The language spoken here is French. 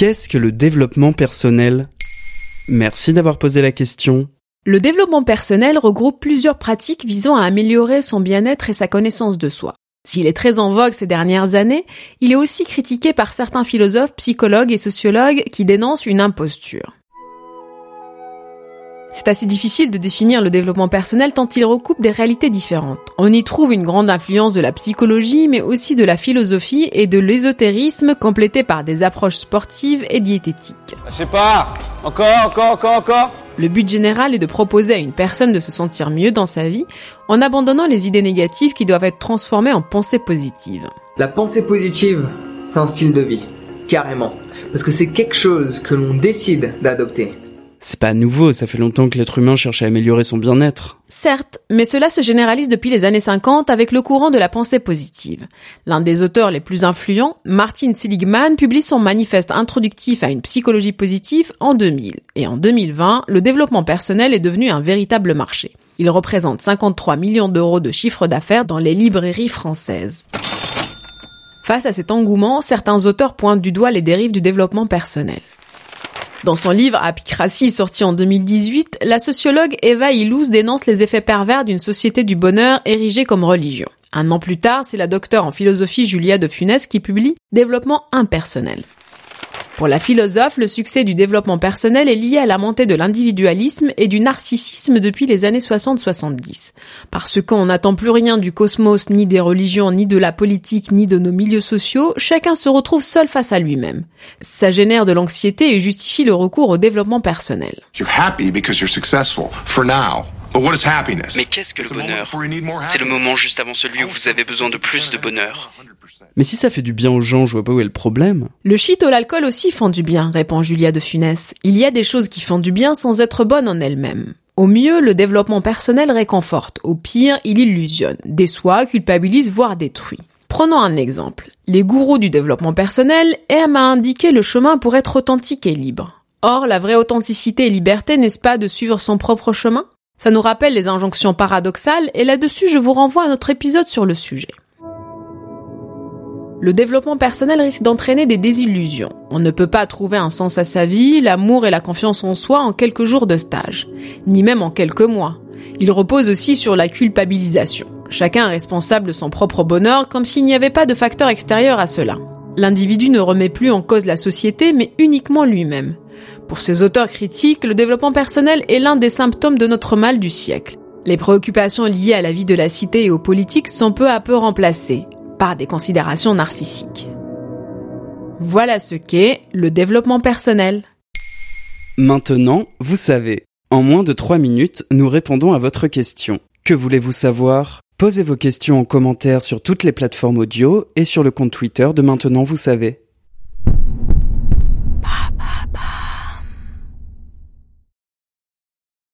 Qu'est-ce que le développement personnel? Merci d'avoir posé la question. Le développement personnel regroupe plusieurs pratiques visant à améliorer son bien-être et sa connaissance de soi. S'il est très en vogue ces dernières années, il est aussi critiqué par certains philosophes, psychologues et sociologues qui dénoncent une imposture. C'est assez difficile de définir le développement personnel tant il recoupe des réalités différentes. On y trouve une grande influence de la psychologie, mais aussi de la philosophie et de l'ésotérisme complété par des approches sportives et diététiques. Je sais pas, encore, encore, encore, encore Le but général est de proposer à une personne de se sentir mieux dans sa vie en abandonnant les idées négatives qui doivent être transformées en pensées positives. La pensée positive, c'est un style de vie, carrément. Parce que c'est quelque chose que l'on décide d'adopter. C'est pas nouveau, ça fait longtemps que l'être humain cherche à améliorer son bien-être. Certes, mais cela se généralise depuis les années 50 avec le courant de la pensée positive. L'un des auteurs les plus influents, Martin Seligman, publie son manifeste introductif à une psychologie positive en 2000. Et en 2020, le développement personnel est devenu un véritable marché. Il représente 53 millions d'euros de chiffre d'affaires dans les librairies françaises. Face à cet engouement, certains auteurs pointent du doigt les dérives du développement personnel. Dans son livre Apicratie sorti en 2018, la sociologue Eva Illouz dénonce les effets pervers d'une société du bonheur érigée comme religion. Un an plus tard, c'est la docteure en philosophie Julia de Funès qui publie Développement impersonnel. Pour la philosophe, le succès du développement personnel est lié à la montée de l'individualisme et du narcissisme depuis les années 60-70. Parce qu'on n'attend plus rien du cosmos, ni des religions, ni de la politique, ni de nos milieux sociaux, chacun se retrouve seul face à lui-même. Ça génère de l'anxiété et justifie le recours au développement personnel. Mais qu'est-ce que le bonheur? C'est le moment juste avant celui où vous avez besoin de plus de bonheur. Mais si ça fait du bien aux gens, je vois pas où est le problème. Le shit ou l'alcool aussi font du bien, répond Julia de Funès. Il y a des choses qui font du bien sans être bonnes en elles-mêmes. Au mieux, le développement personnel réconforte. Au pire, il illusionne, déçoit, culpabilise, voire détruit. Prenons un exemple. Les gourous du développement personnel aiment à indiquer le chemin pour être authentique et libre. Or, la vraie authenticité et liberté, n'est-ce pas de suivre son propre chemin? Ça nous rappelle les injonctions paradoxales et là-dessus, je vous renvoie à notre épisode sur le sujet le développement personnel risque d'entraîner des désillusions. On ne peut pas trouver un sens à sa vie, l'amour et la confiance en soi en quelques jours de stage, ni même en quelques mois. Il repose aussi sur la culpabilisation. Chacun est responsable de son propre bonheur comme s'il n'y avait pas de facteur extérieur à cela. L'individu ne remet plus en cause la société mais uniquement lui-même. Pour ces auteurs critiques, le développement personnel est l'un des symptômes de notre mal du siècle. Les préoccupations liées à la vie de la cité et aux politiques sont peu à peu remplacées par des considérations narcissiques. Voilà ce qu'est le développement personnel. Maintenant, vous savez. En moins de 3 minutes, nous répondons à votre question. Que voulez-vous savoir? Posez vos questions en commentaire sur toutes les plateformes audio et sur le compte Twitter de Maintenant, vous savez.